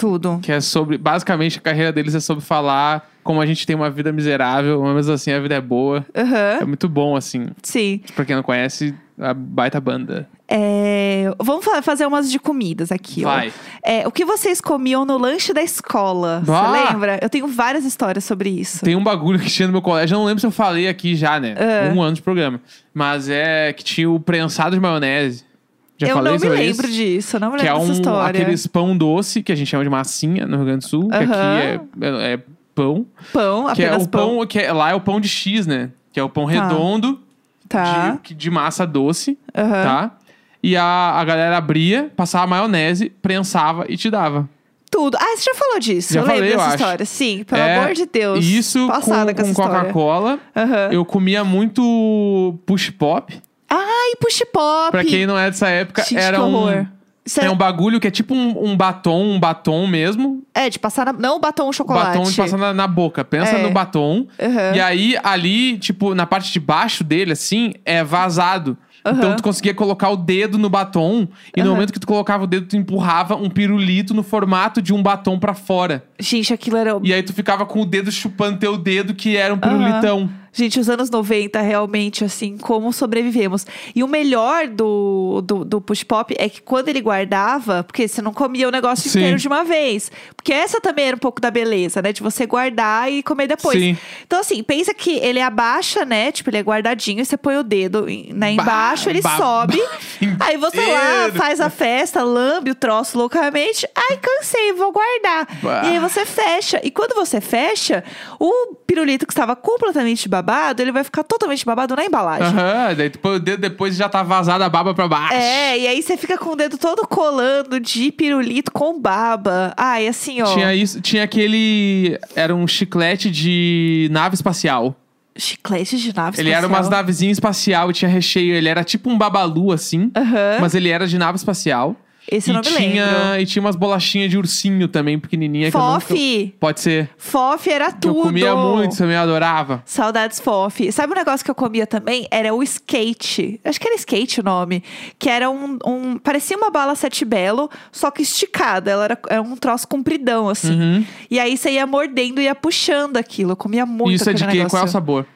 Tudo. que é sobre. Basicamente, a carreira deles é sobre falar como a gente tem uma vida miserável, mas assim a vida é boa. Aham. É muito bom, assim. Sim. Pra quem não conhece, a baita banda. É, Vamos fa- fazer umas de comidas aqui, Vai. ó. É, o que vocês comiam no lanche da escola? Você Ah! lembra? Eu tenho várias histórias sobre isso. Tem um bagulho que tinha no meu colégio, eu não lembro se eu falei aqui já, né? Um ano de programa. Mas é que tinha o prensado de maionese. Já eu falei não me sobre lembro isso? disso, eu não me Que é lembro dessa um, história. aqueles pão doce, que a gente chama de massinha no Rio Grande do Sul. Que Aham. aqui é, é, é pão. Pão, Que é apenas o pão, que é- lá é o pão de X, né? Que é o pão redondo Tá. de, que- de massa doce, Aham. tá? E a, a galera abria, passava maionese, prensava e te dava. Tudo. Ah, você já falou disso. Já eu falei, lembro eu dessa acho. história. Sim, pelo É, amor de Deus. Isso Passada com, com essa com história. Coca-Cola. Aham. Eu comia muito push pop. Ai, push pop. Pra quem não é dessa época, Gente, era que um, é um bagulho que é tipo um, um batom, um batom mesmo. É, de passar na... Não batom ou chocolate. Batom de passar na, na boca. Pensa É. no batom. Aham. E aí, ali, tipo, na parte de baixo dele, assim, é vazado. Então Aham. tu conseguia colocar o dedo no batom. E no Aham. momento que tu colocava o dedo, tu empurrava um pirulito no formato de um batom pra fora. Gente, aquilo era... E aí tu ficava com o dedo chupando teu dedo, que era um pirulitão. Gente, os anos 90, realmente, assim, como sobrevivemos. E o melhor do, do, do push pop é que quando ele guardava, porque você não comia o negócio Sim. inteiro de uma vez. Porque essa também era um pouco da beleza, né? De você guardar e comer depois. Sim. Então, assim, pensa que ele abaixa, né? Tipo, ele é guardadinho e você põe o dedo né, Bah, embaixo, ele bah, sobe. bah, aí você lá faz a festa, lambe o troço loucamente. Ai, cansei, vou guardar. E aí você fecha. E quando você fecha, o pirulito que estava completamente babado, ele vai ficar totalmente babado na embalagem. Aham, daí o dedo depois já tá vazada a baba pra baixo. É, e aí você fica com o dedo todo colando de pirulito com baba. Ai, assim, ó. Tinha isso, tinha aquele. Era um chiclete de nave espacial. Chiclete de nave Ele era espacial. umas navezinhas espacial e tinha recheio. Ele era tipo um babalu, assim. Aham. Mas ele era de nave espacial. Esse e eu não me tinha, lembro. E tinha umas bolachinhas de ursinho também, pequenininha. que eu nunca- Fof! Pode ser. Fof era Que tudo. eu comia muito, também adorava. Saudades Fof. Sabe um negócio que eu comia também? Era o skate. Acho que era skate o nome. Que era um. um- parecia uma bala sete belo, só que esticada. Ela era, era um troço compridão, assim. Uhum. E aí você ia mordendo e ia puxando aquilo. Eu comia muito Isso é de negócio. Qual é o sabor?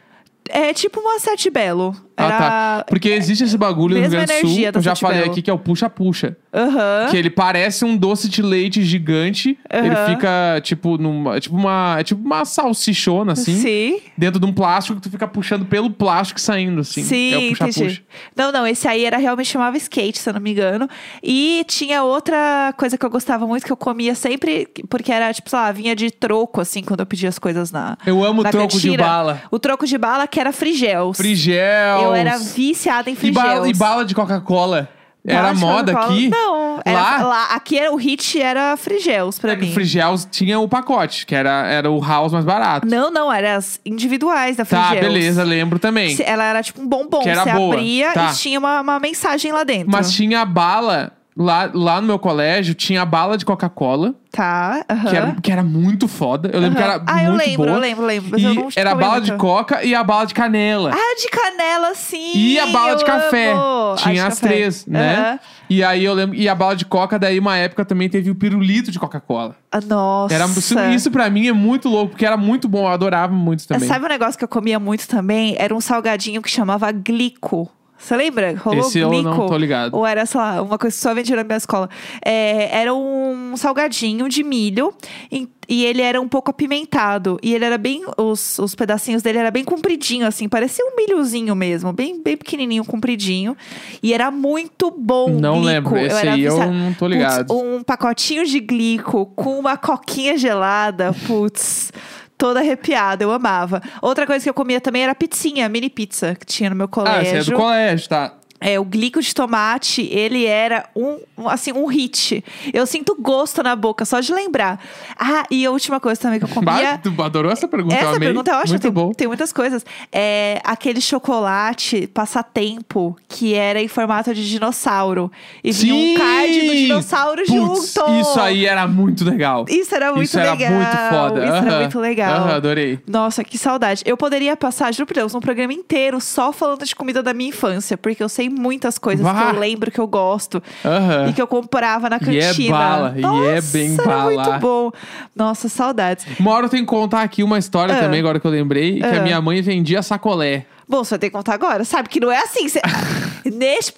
É tipo uma sete belo. Ah, Era... tá. Porque existe esse bagulho no Rio mesma Grande do Sul, eu já falei aqui, que é o puxa-puxa. Aham. Que ele parece um doce de leite gigante. Ele Aham. fica, tipo, numa. Tipo uma. É tipo uma salsichona, assim. Sim. Dentro de um plástico que tu fica puxando pelo plástico e saindo, assim. Sim, é o puxa-puxa. entendi. Não, não, esse aí era realmente chamava skate, se eu não me engano. E tinha outra coisa que eu gostava muito, que eu comia sempre, porque era, tipo, sei lá, vinha de troco, assim, quando eu pedia as coisas na. Eu amo na troco de cantina. bala. O troco de bala que era frigels. Frigel. Eu era viciada em e frigels. bala, e bala de Coca-Cola. Era moda Coca-Cola. aqui? Não, era, Lá? lá. Aqui era, o hit era frigels pra É que mim. Frigels tinha o pacote, que era, era o house mais barato. Não, não, eram as individuais da Tá, frigels. beleza, lembro também. Ela era tipo um bombom. Que era você boa, abria tá. e tinha uma, uma mensagem lá dentro. Mas tinha a bala, lá, lá no meu colégio, tinha a bala de Coca-Cola, Tá, aham. que, era, que era muito foda. Eu lembro que era. Ah, eu muito lembro, boa. eu lembro, lembro. E eu era a bala de coca e a bala de canela. Ah, de canela, sim! e a bala eu de café. amo. Tinha as café. três, né? Aham. E aí eu lembro. E a bala de coca, daí uma época também teve o pirulito de Coca-Cola. Ah, Nossa. Era Isso pra mim é muito louco, porque era muito bom, eu adorava muito também. Sabe um negócio que eu comia muito também? Era um salgadinho que chamava glico. Você lembra? Rolou Esse eu glico? não tô ligado. Ou era, sei lá, uma coisa que só vendia na minha escola. É, era um salgadinho de milho e, e ele era um pouco apimentado. E ele era bem. Os, os pedacinhos dele era bem compridinho, assim. Parecia um milhozinho mesmo. Bem, bem pequenininho, compridinho. E era muito bom. Não glico. lembro. Esse era aí eu não tô ligado. Putz, um pacotinho de glico com uma coquinha gelada. Putz. Toda arrepiada, eu amava. Outra coisa que eu comia também era pizzinha, mini pizza, que tinha no meu Ah, colégio. você é do colégio, tá? É, o glico de tomate, ele era um, assim, um hit. Eu sinto gosto na boca só de lembrar. Ah, e a última coisa também que eu comia. Adorou essa pergunta, eu Essa pergunta é ótima, Muito tem, bom. tem muitas coisas. É aquele chocolate passatempo que era em formato de dinossauro. E vinha um card do dinossauro Putz, junto. Isso aí era muito legal. Isso era muito isso era legal. muito foda. Isso era Aham. muito legal. Aham, adorei. Nossa, que saudade. Eu poderia passar, juro por Deus, um programa inteiro só falando de comida da minha infância, porque eu sei muitas coisas Vá. que eu lembro que eu gosto Aham. e que eu comprava na E é cantina. bala, e Nossa, é bem bala. muito bom. Nossa, saudades. Uma hora eu tenho que contar aqui uma história Ah. também, agora que eu lembrei, que Ah. a minha mãe vendia sacolé. Bom, você vai ter que contar agora. Sabe que não é assim. Neste...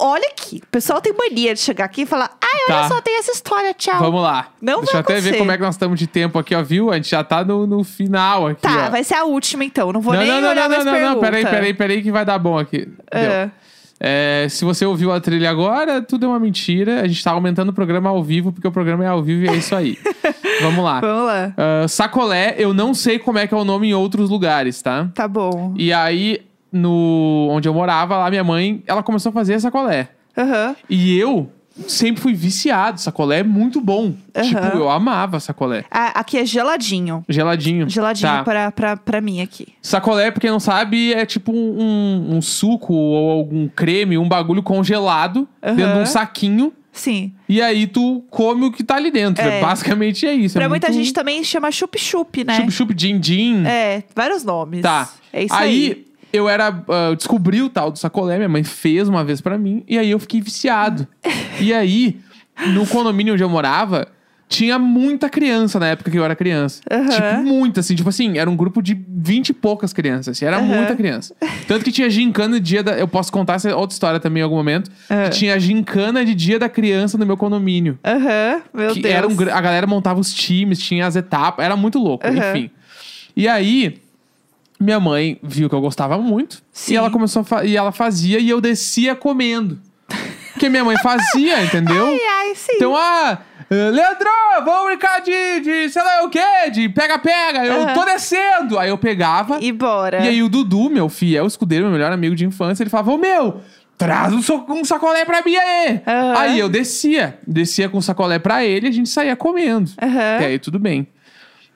Olha aqui. O pessoal tem mania de chegar aqui e falar: ai, olha Tá. só, tem essa história, tchau. Vamos lá. Não Deixa vai eu até ver como é que nós estamos de tempo aqui, ó, viu? A gente já tá no, no final aqui, Tá, ó. vai ser a última então. Não vou não, nem não, não, olhar não, mais não, não, não, peraí, pergunta. peraí, peraí que vai dar bom aqui. Deu. É. Se você ouviu a trilha agora, tudo é uma mentira. A gente tá aumentando o programa ao vivo, porque o programa é ao vivo e é isso aí. Vamos lá. Vamos lá. Ah, sacolé, eu não sei como é que é o nome em outros lugares, tá? Tá bom. E aí, no onde eu morava, lá minha mãe, ela começou a fazer sacolé. Aham. E eu sempre fui viciado. Sacolé é muito bom. Aham. Tipo, eu amava sacolé. Ah, aqui é geladinho. Geladinho. Geladinho Tá. pra, pra, pra mim aqui. Sacolé, pra quem não sabe, é tipo um, um suco ou algum creme, um bagulho congelado Aham. dentro de um saquinho. Sim. E aí tu come o que tá ali dentro. É. Basicamente é isso. Pra é muita muito... gente também chama chup-chup, né? Chup-chup, din-din. É, vários nomes. Tá. É isso aí. aí, eu era. ah, eu descobri o tal do sacolé, minha mãe fez uma vez pra mim, e aí eu fiquei viciado. e aí, no condomínio onde eu morava, tinha muita criança na época que eu era criança. Aham. Tipo, muita, assim. Tipo assim, era um grupo de 20 e poucas crianças. Assim, era Aham. muita criança. Tanto que tinha gincana de dia da... Eu posso contar essa outra história também em algum momento. Ah. Que tinha gincana de dia da criança no meu condomínio. Aham, meu que Deus. era um a galera montava os times, tinha as etapas. Era muito louco, enfim. E aí... Minha mãe viu que eu gostava muito. Sim. E ela começou e ela fazia e eu descia comendo. Que minha mãe fazia, entendeu? Ai, ai, sim. Então, ah, eh, Leandro, vamos brincar de, de sei lá o quê, de pega-pega. Eu Aham. tô descendo. Aí eu pegava. E bora. E aí o Dudu, meu fiel escudeiro, meu melhor amigo de infância, ele falava, ô meu, traz um, so- um sacolé pra mim aí. Aham. Aí eu descia. Descia com o sacolé pra ele e a gente saía comendo. Aham. Até aí tudo bem.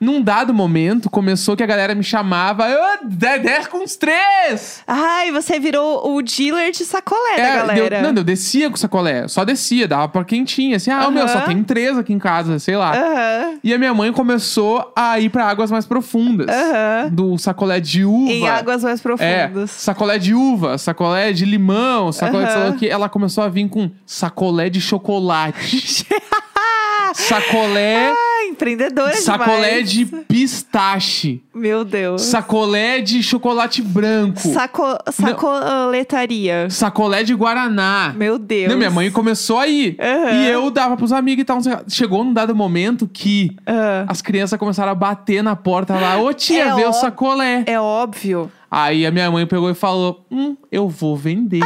Num dado momento, começou que a galera me chamava, "Ô, de- desce com os três. Ai, você virou o dealer de sacolé da É, galera. deu- não, eu descia com sacolé. Só descia, dava pra quem tinha. Assim, ah, meu, só tem três aqui em casa, sei lá. Aham. E a minha mãe começou a ir pra águas mais profundas. Aham. Do sacolé de uva. Em águas mais É, profundas. sacolé de uva, sacolé de limão, sacolé de sei lá Aham. o quê. Ela começou a vir com sacolé de chocolate. sacolé, Ah, empreendedora sacolé demais. de pistache. Meu Deus. Sacolé de chocolate branco. Saco... Sacoletaria. Sacolé de guaraná. Meu Deus. Não, minha mãe começou a ir. Aham. E eu dava pros amigos e tal. não. Chegou num dado momento que Ah, as crianças começaram a bater na porta lá. Ô tia, É vê o sacolé. é óbvio. Aí a minha mãe pegou e falou: Hum, eu vou vender.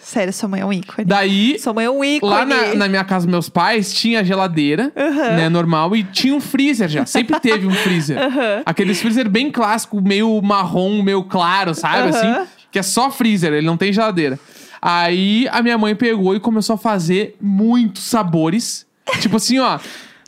Sério, sua mãe é um ícone. Daí, Sua mãe é um ícone. lá na, na minha casa dos meus pais, tinha geladeira, Aham. né, normal, e tinha um freezer já. Sempre teve um freezer. Aham. Aqueles freezer bem clássico, meio marrom, meio claro, sabe? Aham. Assim, que é só freezer, ele não tem geladeira. Aí a minha mãe pegou e começou a fazer muitos sabores. tipo assim, ó,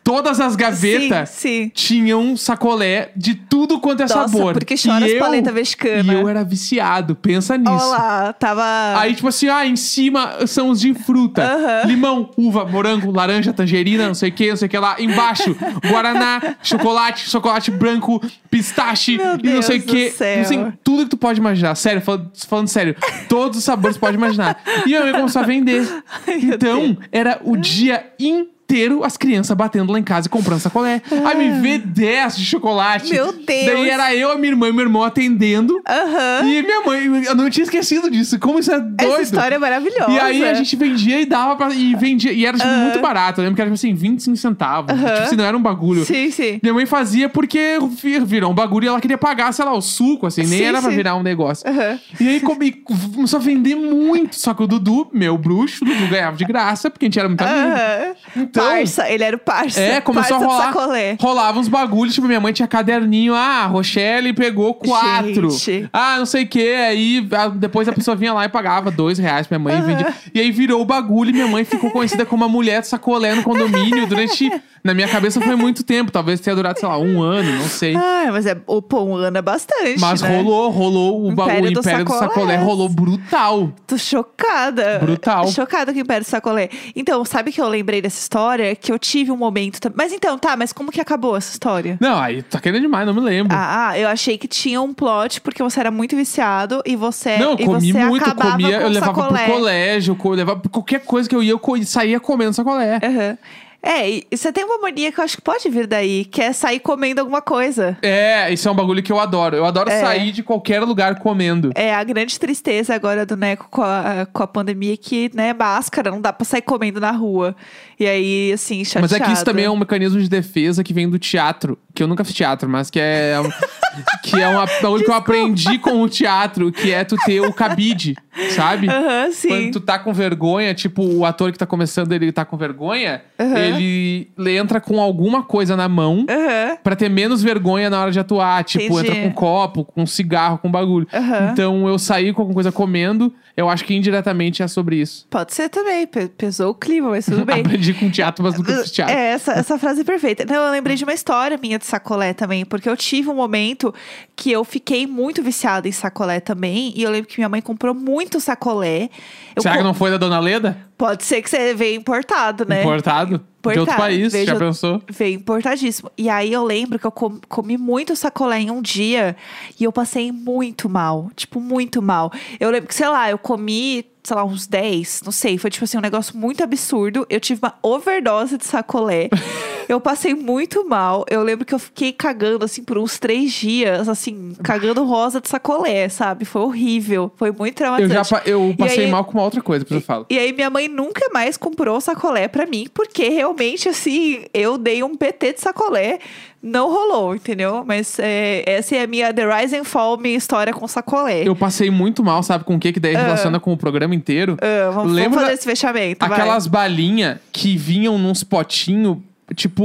todas as gavetas Sim, sim. tinham sacolé de tudo quanto é Nossa, sabor. porque chora E as eu- paleta mexicana. E eu era viciado, pensa nisso. Olha lá, tava... Aí, tipo assim, ah, em cima são os de fruta. Aham. Limão, uva, morango, laranja, tangerina, não sei o que, não sei o que lá. Embaixo, guaraná, chocolate, chocolate branco, pistache Meu e não sei o que. Assim, tudo que tu pode imaginar. Sério, falando, falando sério. Todos os sabores que tu pode imaginar. E a minha mãe começou a vender. meu então, era o dia inteiro as crianças batendo lá em casa e comprando sacolé. Aí me vê 10 de chocolate. Meu Deus. Daí era eu, a minha irmã e meu irmão atendendo. Aham. E minha mãe, eu não tinha esquecido disso. Como isso é doido. Essa história é maravilhosa. E aí a gente vendia e dava pra. E vendia. E era tipo, muito barato. Eu lembro que era tipo assim, 25 centavos. Aham. Tipo assim, não era um bagulho. Sim, sim. Minha mãe fazia porque vi- virou um bagulho e ela queria pagar, sei lá, o suco, assim, nem Sim, era pra sim. virar um negócio. Aham. E aí come- começou a vender muito. Só que o Dudu, meu bruxo, o Dudu ganhava de graça, porque a gente era muito amigo. Aham. Então- Parça, ele era o parça. É, começou parça a rolar. sacolé. Rolava uns bagulhos, tipo, minha mãe tinha caderninho. Ah, Rochelle pegou quatro. Gente. Ah, não sei o que. Aí depois a pessoa vinha lá e pagava dois reais pra minha mãe. e vendia. E aí virou o bagulho e minha mãe ficou conhecida como a mulher sacolé no condomínio durante. Na minha cabeça foi muito tempo. Talvez tenha durado, sei lá, um ano, não sei. Ah, mas é, pô, um ano é bastante, Mas né? rolou, rolou o, ba- o Império do Império do Sacolé. Sacolé, rolou brutal. Tô chocada. Brutal. Chocada com o Império do Sacolé. Então, sabe que eu lembrei dessa história? Que eu tive um momento... Mas então, tá, mas como que acabou essa história? Não, aí tá querendo demais, não me lembro. Ah, ah, eu achei que tinha um plot porque você era muito viciado e você Não, eu comi muito, eu comia, com eu levava sacolé. pro colégio, eu levava qualquer coisa que eu ia, eu saía comendo sacolé. Aham. É, e você tem uma mania que eu acho que pode vir daí, que é sair comendo alguma coisa. É, isso é um bagulho que eu adoro. Eu adoro É. sair de qualquer lugar comendo. É a grande tristeza agora do Neco com a, com a pandemia que, né, máscara, não dá pra sair comendo na rua. E aí, assim, chateado. Mas é que isso também é um mecanismo de defesa que vem do teatro. Que eu nunca fiz teatro, mas que é. que é uma bagulho que eu aprendi com o teatro, que é tu ter o cabide, sabe? Aham, sim. Quando tu tá com vergonha, tipo, o ator que tá começando, ele tá com vergonha, Aham. ele, ele entra com alguma coisa na mão Aham. pra ter menos vergonha na hora de atuar. Tipo, Entendi. entra com copo, com cigarro, com bagulho. Aham. Então eu saí com alguma coisa comendo, eu acho que indiretamente é sobre isso. Pode ser também, pe- pesou o clima, mas tudo bem. Aprendi com teatro, mas nunca fiz teatro. É, essa, essa frase é perfeita. Não, eu lembrei de uma história minha de sacolé também, porque eu tive um momento que eu fiquei muito viciada em sacolé também, e eu lembro que minha mãe comprou muito sacolé. Eu Será que co- não foi da Dona Leda? Pode ser que você veio importado, né? Importado? De outro Importado. país, Veio já pensou? Veio importadíssimo. E aí eu lembro que eu com- comi muito sacolé em um dia e eu passei muito mal. Tipo, muito mal. Eu lembro que, sei lá, eu comi, sei lá, uns 10, não sei. Foi tipo assim, um negócio muito absurdo. Eu tive uma overdose de sacolé. Eu passei muito mal. Eu lembro que eu fiquei cagando, assim, por uns três dias, assim, cagando rosa de sacolé, sabe? Foi horrível. Foi muito Eu traumatizante. já pa- eu passei aí- mal com uma outra coisa, depois eu falo. E aí minha mãe nunca mais comprou sacolé pra mim, porque realmente, assim, eu dei um PT de sacolé. Não rolou, entendeu? Mas é, essa é a minha The Rise and Fall, minha história com sacolé. Eu passei muito mal, sabe com o que? Que daí relaciona com o programa inteiro. Ah, vamos, vamos Lembra fazer da- esse fechamento. Aquelas balinhas que vinham nos potinhos. Tipo,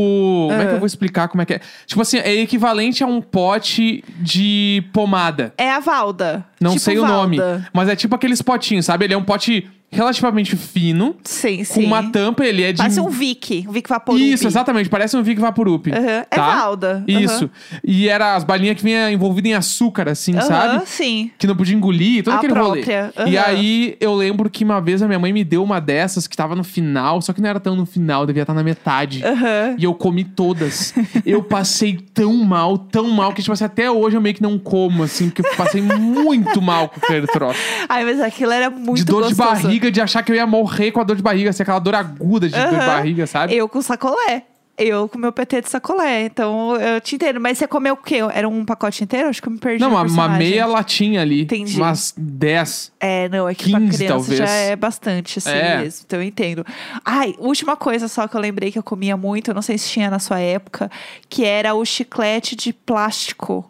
como é que eu vou explicar como é que é? Tipo assim, é equivalente a um pote de pomada. É a Valda. Não Tipo sei o nome. Valda. Mas é tipo aqueles potinhos, sabe? Ele é um pote relativamente fino, Sim, com sim. uma tampa, ele é de. Parece um Vic, um Vic Vaporub. Isso, exatamente, parece um Vic Vaporub. Aham, é tá? Valda, Isso. E era as balinhas que vinha envolvida em açúcar, assim, Aham, sabe? sim. Que não podia engolir, todo A aquele própria, rolê. E aí eu lembro que uma vez a minha mãe me deu uma dessas que tava no final, só que não era tão no final, devia estar na metade. E eu comi todas. eu passei tão mal, tão mal, que, tipo assim, até hoje eu meio que não como, assim, porque eu passei muito mal com aquele troço. Ai, mas aquilo era muito de dor de gostoso. Barriga, de achar que eu ia morrer com a dor de barriga, assim, aquela dor aguda de dor de barriga, sabe? Eu com sacolé. Eu com meu PT de sacolé. Então, eu te entendo. Mas você comeu o quê? Era um pacote inteiro? Acho que eu me perdi Não, uma, uma meia latinha ali. Entendi. Umas 10. É, não, é que pra 15 criança talvez. já é bastante, assim É. mesmo. Então eu entendo. Ai, última coisa só que eu lembrei que eu comia muito, eu não sei se tinha na sua época, que era o chiclete de plástico.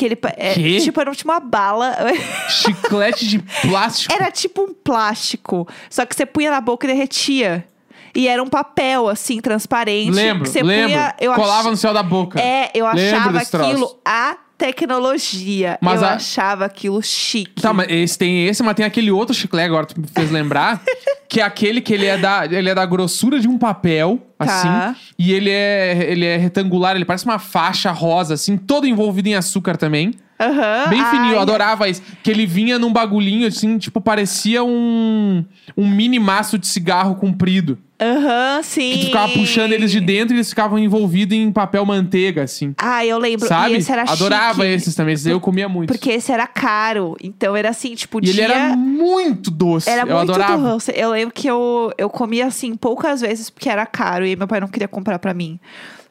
Que ele é, Quê? tipo, era tipo uma bala. Chiclete de plástico. Era tipo um plástico. Só que você punha na boca e derretia. E era um papel, assim, transparente. Lembro, que você lembro. punha. Eu Colava ach- no céu da boca. É, eu Lembro achava troço. aquilo a tecnologia. Mas eu a- achava aquilo chique. Tá, mas esse tem esse, mas tem aquele outro chiclete agora, tu me fez lembrar. que é aquele que ele é da, ele é da grossura de um papel, Tá. assim. E ele é, ele é retangular, ele parece uma faixa rosa, assim, todo envolvido em açúcar também. Aham. Bem fininho, eu Ai, adorava isso. Que ele vinha num bagulhinho, assim, tipo, parecia um, um mini maço de cigarro comprido. Aham, sim. Que tu ficava puxando eles de dentro e eles ficavam envolvidos em papel manteiga, assim. Ah, eu lembro. Sabe? E esse era Adorava chique, esses também, esses eu comia muito. Porque esse era caro. Então era assim, tipo, E ele dia... era muito doce. Era eu muito adorava. doce. Eu lembro que eu, eu comia assim poucas vezes porque era caro e meu pai não queria comprar pra mim.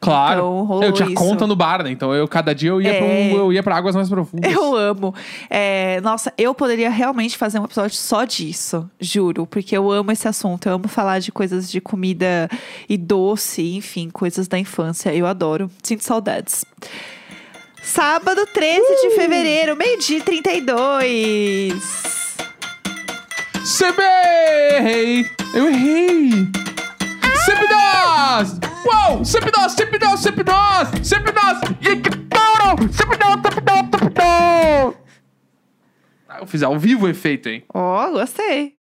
Claro. Então, rolou eu tinha isso. conta no bar, né? Então eu cada dia eu ia, pra, É. um, eu ia pra águas mais profundas. Eu amo. É, nossa, eu poderia realmente fazer um episódio só disso, juro, porque eu amo esse assunto. Eu amo falar de coisas de comida e doce, enfim, coisas da infância. Eu adoro. Sinto saudades. Sábado, 13 Uh! de fevereiro, meio-dia e 32. Sempre errei! Eu errei! Sempre nós! Uou! Sempre nós! Sempre nós! Sempre nós! Sempre nós! E que touro! Sempre nós! Sempre nós! Sempre nós! Ah, Eu fiz ao vivo o efeito, hein? Ó, gostei.